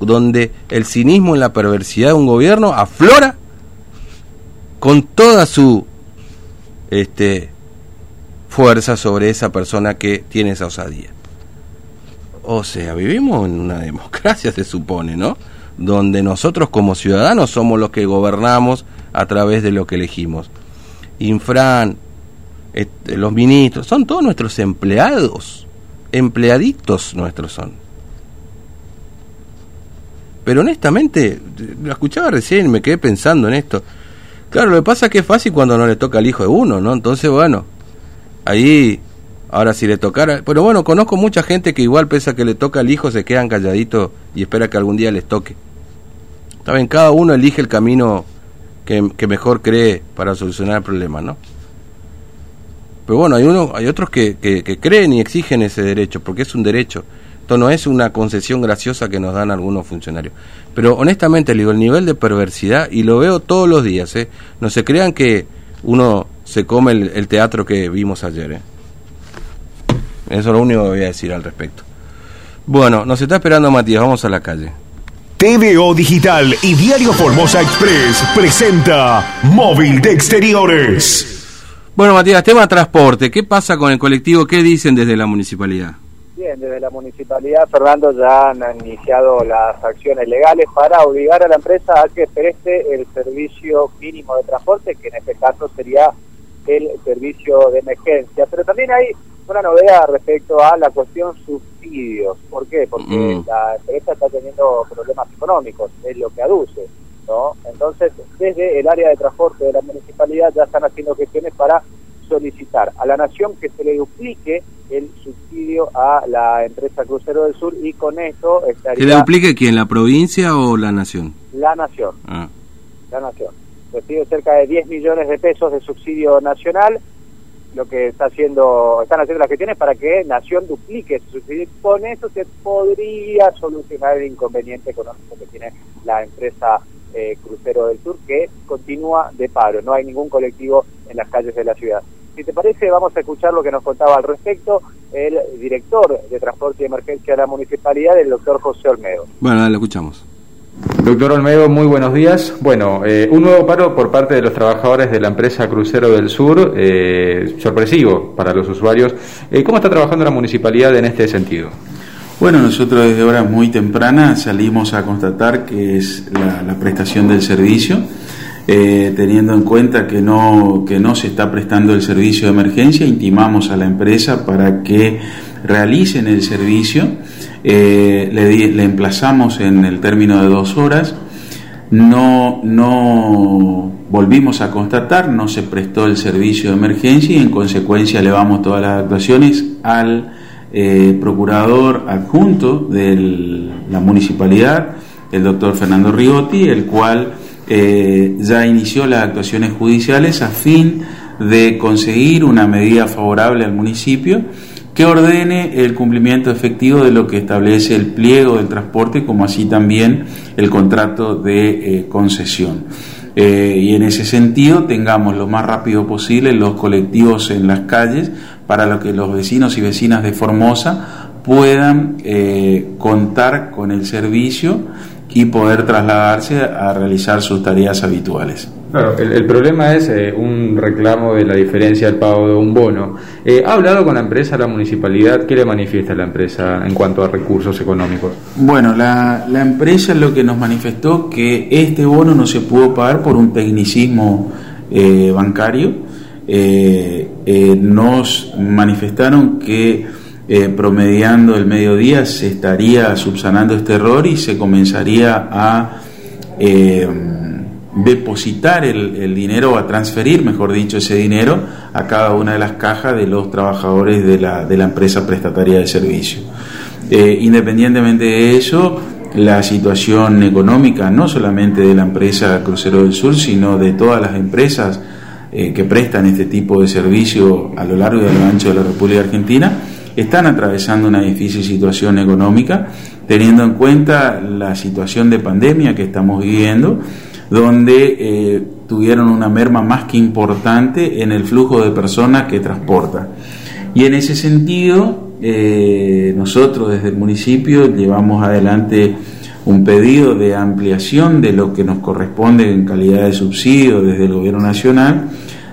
donde el cinismo y la perversidad de un gobierno aflora con toda su este, fuerza sobre esa persona que tiene esa osadía. O sea, vivimos en una democracia, se supone, ¿no? Donde nosotros como ciudadanos somos los que gobernamos a través de lo que elegimos. Infran, este, los ministros, son todos nuestros empleados, empleaditos nuestros son pero honestamente, lo escuchaba recién y me quedé pensando en esto. Claro, lo que pasa es que es fácil cuando no le toca al hijo de uno, ¿no? Entonces, bueno, ahí, ahora si le tocara... Pero bueno, conozco mucha gente que igual pese a que le toca al hijo, se quedan calladitos y espera que algún día les toque. Está cada uno elige el camino que, mejor cree para solucionar el problema, ¿no? Pero bueno, hay, uno, hay otros que, que creen y exigen ese derecho, porque es un derecho. Esto no es una concesión graciosa que nos dan algunos funcionarios. Pero honestamente, digo, el nivel de perversidad, y lo veo todos los días, ¿eh? no se crean que uno se come el, teatro que vimos ayer. ¿eh? Eso es lo único que voy a decir al respecto. Bueno, nos está esperando Matías, vamos a la calle. TVO Digital y Diario Formosa Express presenta Móvil de Exteriores. Bueno, Matías, tema transporte. ¿Qué pasa con el colectivo? ¿Qué dicen desde la municipalidad? Bien, desde la municipalidad, Fernando, ya han iniciado las acciones legales para obligar a la empresa a que preste el servicio mínimo de transporte, que en este caso sería el servicio de emergencia. Pero también hay una novedad respecto a la cuestión subsidios. ¿Por qué? Porque mm. la empresa está teniendo problemas económicos, es lo que aduce. ¿no? Entonces, desde el área de transporte de la municipalidad ya están haciendo gestiones para solicitar a la nación que se le duplique el subsidio a la empresa Crucero del Sur y con eso estaría... ¿Que le duplique quién, la provincia o la nación? La nación. Ah. La nación. Recibe cerca de 10 millones de pesos de subsidio nacional, lo que está haciendo, están haciendo las gestiones para que Nación duplique ese subsidio. Con eso se podría solucionar el inconveniente económico que tiene la empresa eh, Crucero del Sur, que continúa de paro. No hay ningún colectivo en las calles de la ciudad. Si te parece, vamos a escuchar lo que nos contaba al respecto el director de Transporte y Emergencia de la Municipalidad, el doctor José Olmedo. Bueno, lo escuchamos. Doctor Olmedo, muy buenos días. Bueno, eh, un nuevo paro por parte de los trabajadores de la empresa Crucero del Sur, eh, sorpresivo para los usuarios. Eh, ¿Cómo está trabajando la municipalidad en este sentido? Bueno, nosotros desde horas muy tempranas salimos a constatar que es la prestación del servicio eh, teniendo en cuenta que no, que no se está prestando el servicio de emergencia, intimamos a la empresa para que realicen el servicio, eh, le, emplazamos en el término de dos horas, no, no volvimos a constatar, no se prestó el servicio de emergencia y en consecuencia elevamos todas las actuaciones al eh, procurador adjunto de la municipalidad, el doctor Fernando Rigotti, el cual eh, ya inició las actuaciones judiciales a fin de conseguir una medida favorable al municipio que ordene el cumplimiento efectivo de lo que establece el pliego del transporte, como así también el contrato de eh, concesión. Eh, y en ese sentido tengamos lo más rápido posible los colectivos en las calles para lo que los vecinos y vecinas de Formosa puedan contar con el servicio y poder trasladarse a realizar sus tareas habituales. Claro, el, problema es eh, un reclamo de la diferencia del pago de un bono. Eh, ¿Ha hablado con la empresa, la municipalidad? ¿Qué le manifiesta la empresa en cuanto a recursos económicos? Bueno, la, la empresa lo que nos manifestó que este bono no se pudo pagar por un tecnicismo eh, bancario. nos manifestaron que eh, promediando el mediodía se estaría subsanando este error y se comenzaría a eh, depositar el, dinero o a transferir, mejor dicho, ese dinero a cada una de las cajas de los trabajadores de la, de la empresa prestataria de servicio. Eh, independientemente de eso, la situación económica no solamente de la empresa Crucero del Sur, sino de todas las empresas que prestan este tipo de servicio a lo largo y a lo ancho de la República Argentina, están atravesando una difícil situación económica, teniendo en cuenta la situación de pandemia que estamos viviendo, donde eh, tuvieron una merma más que importante en el flujo de personas que transporta. Y en ese sentido, eh, nosotros desde el municipio llevamos adelante un pedido de ampliación de lo que nos corresponde en calidad de subsidio desde el gobierno nacional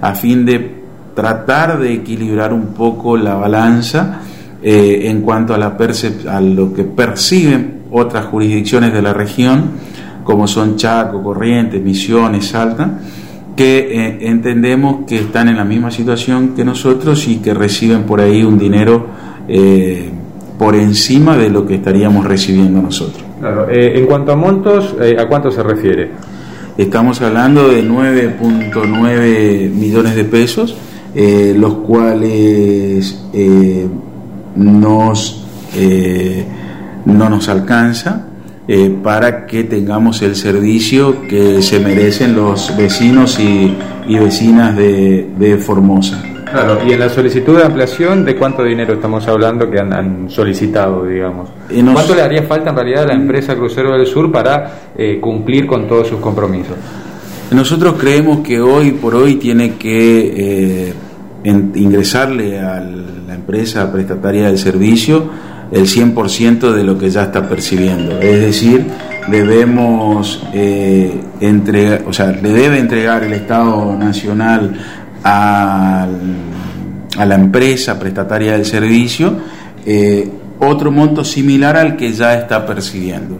a fin de tratar de equilibrar un poco la balanza eh, en cuanto a, la a lo que perciben otras jurisdicciones de la región, como son Chaco, Corrientes, Misiones, Salta, que eh, entendemos que están en la misma situación que nosotros y que reciben por ahí un dinero eh, por encima de lo que estaríamos recibiendo nosotros. en cuanto a montos, ¿a cuánto se refiere? Estamos hablando de 9.9 millones de pesos, los cuales nos, eh, no nos alcanza eh, para que tengamos el servicio que se merecen los vecinos y, vecinas de, Formosa. Claro, y en la solicitud de ampliación, ¿de cuánto dinero estamos hablando que han, solicitado, digamos? ¿Cuánto le haría falta en realidad a la empresa Crucero del Sur para eh, cumplir con todos sus compromisos? Nosotros creemos que hoy por hoy tiene que ingresarle al la empresa prestataria del servicio el 100% de lo que ya está percibiendo. Es decir, debemos eh, entregar, o sea, le debe entregar el Estado Nacional a, la empresa prestataria del servicio eh, otro monto similar al que ya está percibiendo.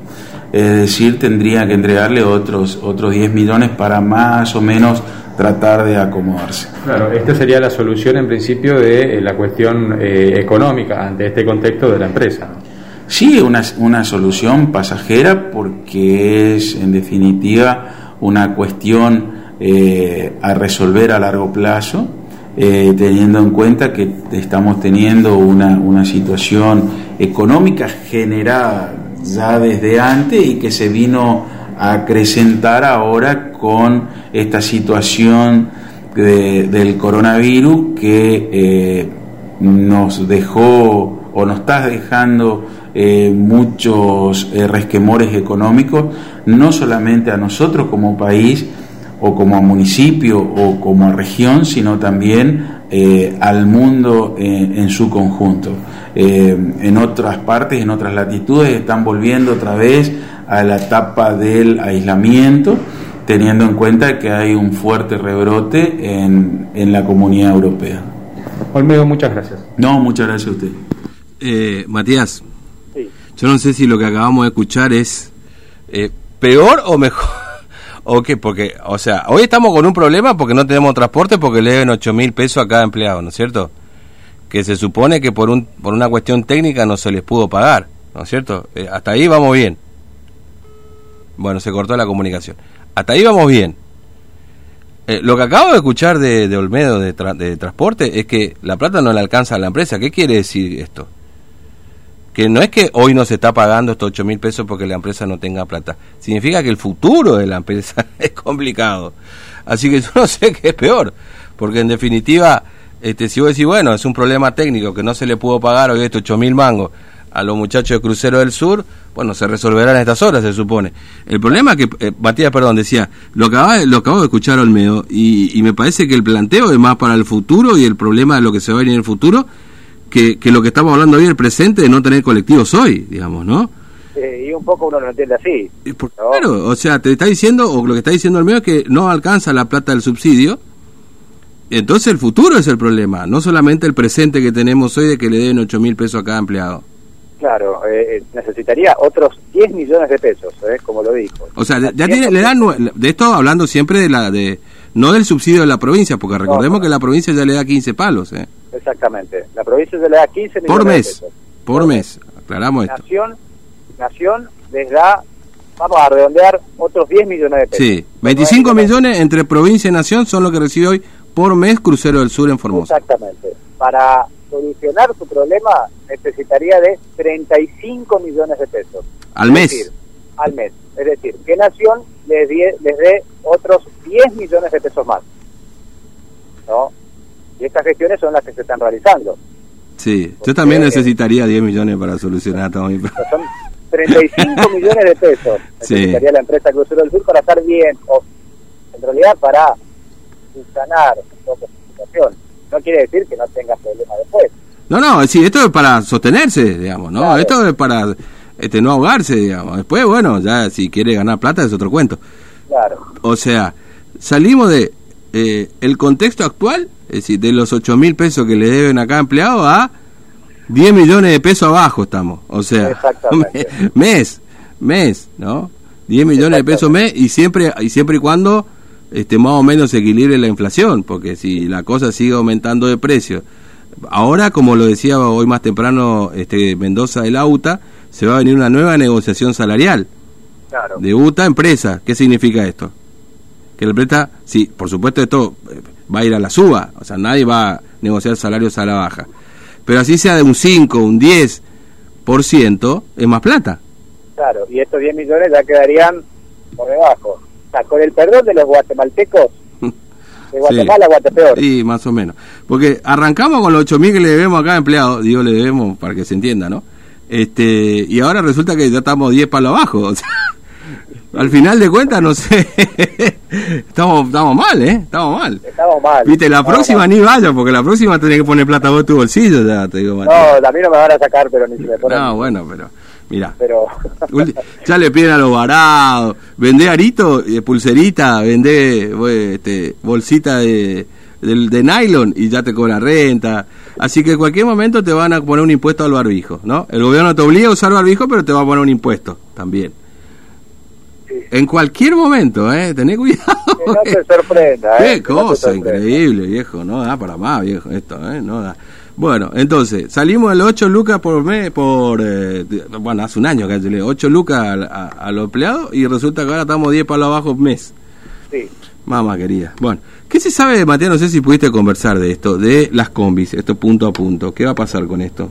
Es decir, tendría que entregarle otros, otros 10 millones para más o menos tratar de acomodarse. Claro, esta sería la solución en principio de eh, la cuestión eh, económica ante este contexto de la empresa. Sí, una, una solución pasajera porque es en definitiva una cuestión eh, a resolver a largo plazo, teniendo en cuenta que estamos teniendo una, una situación económica generada ya desde antes y que se vino acrecentar ahora con esta situación del coronavirus que eh, nos dejó o nos está dejando eh, muchos eh, resquemores económicos, no solamente a nosotros como país o como municipio o como región, sino también al mundo en su conjunto. en otras partes, en otras latitudes, están volviendo otra vez a la etapa del aislamiento, teniendo en cuenta que hay un fuerte rebrote en, en la comunidad europea. Olmedo, muchas gracias. No, muchas gracias a usted. Eh, Matías, yo no sé si lo que acabamos de escuchar es eh, peor o mejor. ¿O qué? Porque, o sea, hoy estamos con un problema porque no tenemos transporte porque le deben 8 mil pesos a cada empleado, ¿no es cierto? Que se supone que por, un, por una cuestión técnica no se les pudo pagar, ¿no es cierto? Eh, hasta ahí vamos bien. Bueno, se cortó la comunicación. Hasta ahí vamos bien. Eh, lo que acabo de escuchar de, Olmedo de, transporte es que la plata no le alcanza a la empresa. ¿Qué quiere decir esto? Que no es que hoy no se está pagando estos 8 mil pesos porque la empresa no tenga plata. Significa que el futuro de la empresa es complicado. Así que yo no sé qué es peor. Porque en definitiva, este, si vos decís, bueno, es un problema técnico que no se le pudo pagar hoy estos 8 mil mangos a los muchachos de Crucero del Sur, bueno, se resolverán en estas horas, se supone. El problema que, eh, Matías, perdón, decía, lo acabo, lo acabo de escuchar Olmedo, y, y me parece que el planteo es más para el futuro y el problema de lo que se va a venir en el futuro, que, que lo que estamos hablando hoy, el presente, de no tener colectivos hoy, digamos, ¿no? y un poco uno lo entiende así. Claro, o sea, te está diciendo, o lo que está diciendo Olmedo es que no alcanza la plata del subsidio, entonces el futuro es el problema, no solamente el presente que tenemos hoy de que le den 8 mil pesos a cada empleado. Claro, eh, eh, necesitaría otros 10 millones de pesos, ¿eh? como lo dijo. O sea, ya tiene, le dan, de esto hablando siempre de la de no del subsidio de la provincia, porque recordemos que la provincia ya le da 15 palos. ¿eh? Exactamente, la provincia ya le da 15 millones por mes, de pesos. Por mes, aclaramos esto. Nación, Nación les da, vamos a redondear, otros 10 millones de pesos. Sí, 25 millones entre provincia y nación son lo que recibe hoy por mes Crucero del Sur en Formosa. Exactamente. Para solucionar su problema necesitaría de 35 millones de pesos. ¿Al mes? al mes. Es decir, que Nación les, les dé otros 10 millones de pesos más. ¿No? Y estas gestiones son las que se están realizando. Sí, yo también necesitaría 10 millones para solucionar todo mi Son 35 millones de pesos necesitaría la empresa Crucero del Sur para estar bien, o en realidad para sanar un poco situación no quiere decir que no tengas problemas después. No, no, sí, esto es para sostenerse, digamos, ¿no? Esto es para este, no ahogarse, digamos. Después, bueno, ya si quiere ganar plata es otro cuento. Claro. O sea, salimos de eh, el contexto actual, es decir, de los 8 mil pesos que le deben a cada empleado a 10 millones de pesos abajo estamos. O sea, Exactamente. mes, mes, ¿no? 10 millones de pesos mes y siempre, y siempre y cuando este, más o menos se equilibre la inflación, porque si la cosa sigue aumentando de precio. Ahora, como lo decía hoy más temprano este Mendoza del AUTA, se va a venir una nueva negociación salarial Claro. de UTA empresa. ¿Qué significa esto? Que la empresa, sí, por supuesto esto eh, va a ir a la suba, o sea, nadie va a negociar salarios a la baja. Pero así sea de un 5, un 10%, es más plata. Claro, y estos 10 millones ya quedarían por debajo. O sea, con el perdón de los guatemaltecos, de Guatemala a Guatepeor. Sí, más o menos. Porque arrancamos con los 8.000 que le debemos a cada empleado, digo, le debemos para que se entienda, ¿no? Este, y ahora resulta que ya estamos 10 palos abajo. O sea, al final de cuentas, no sé. estamos, estamos mal, ¿eh? Estamos mal. Estamos mal. Viste, la próxima mal. ni vaya, porque la próxima tenés que poner plata vos en tu bolsillo, ya te digo, Mateo. No, a mí no me van a sacar, pero ni si me ponen. No, bueno, pero, mira. Pero. Ya le piden a los varados, vendé arito, eh, pulserita, vendé eh, este, bolsita de, de, de nylon y ya te cobra renta. Así que en cualquier momento te van a poner un impuesto al barbijo, ¿no? El gobierno te obliga a usar barbijo, pero te va a poner un impuesto también. En cualquier momento, ¿eh? Tené cuidado. Que no te sorprenda, Qué ¿eh? No cosa sorprenda. increíble, viejo, no da para más, viejo, esto, ¿eh? No da. Bueno, entonces, salimos de los 8 lucas por mes, por, eh, bueno, hace un año que le 8 lucas a, a- a los empleados y resulta que ahora estamos 10 para abajo mes. Sí. Mamá querida. Bueno, ¿qué se sabe, Mateo? No sé si pudiste conversar de esto, de las combis, esto punto a punto. ¿Qué va a pasar con esto?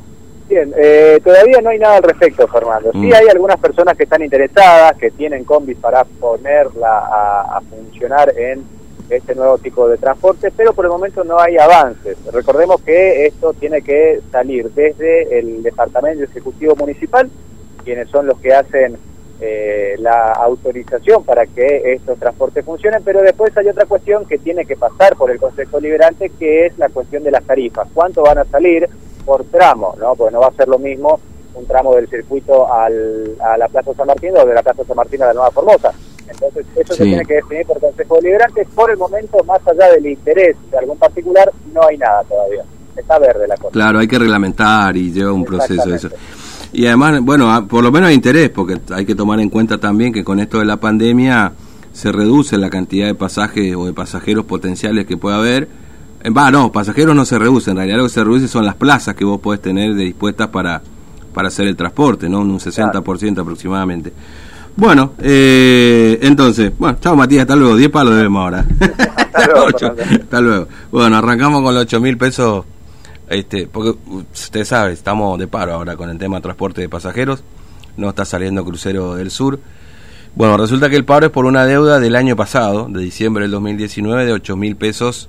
Bien, eh, todavía no hay nada al respecto, Fernando. Sí Mm. hay algunas personas que están interesadas, que tienen combis para ponerla a, a funcionar en este nuevo tipo de transporte, pero por el momento no hay avances. Recordemos que esto tiene que salir desde el Departamento Ejecutivo Municipal, quienes son los que hacen eh, la autorización para que estos transportes funcionen, pero después hay otra cuestión que tiene que pasar por el Consejo Liberante, que es la cuestión de las tarifas. ¿Cuánto van a salir por tramo? ¿no? Porque no va a ser lo mismo un tramo del circuito al, a la Plaza San Martín o de la Plaza San Martín a la Nueva Formosa. Entonces, eso se tiene que definir por Consejo Deliberante. Por el momento, más allá del interés de algún particular, no hay nada todavía. Está verde la cosa. Claro, hay que reglamentar y lleva un proceso eso. Y además, bueno, a- por lo menos hay interés, porque hay que tomar en cuenta también que con esto de la pandemia se reduce la cantidad de pasajes o de pasajeros potenciales que puede haber. Va, no, pasajeros no se reducen, en realidad lo que se reduce son las plazas que vos podés tener de- dispuestas para, para hacer el transporte, ¿no? Un 60% aproximadamente. Bueno, eh, entonces, bueno, chao Matías, hasta luego, 10 palos debemos ahora. Hasta luego. Hasta luego. Bueno, arrancamos con los 8 mil pesos, este, porque uh, usted sabe, estamos de paro ahora con el tema de transporte de pasajeros, no está saliendo crucero del sur. Bueno, resulta que el paro es por una deuda del año pasado, de diciembre del 2019, de 8 mil pesos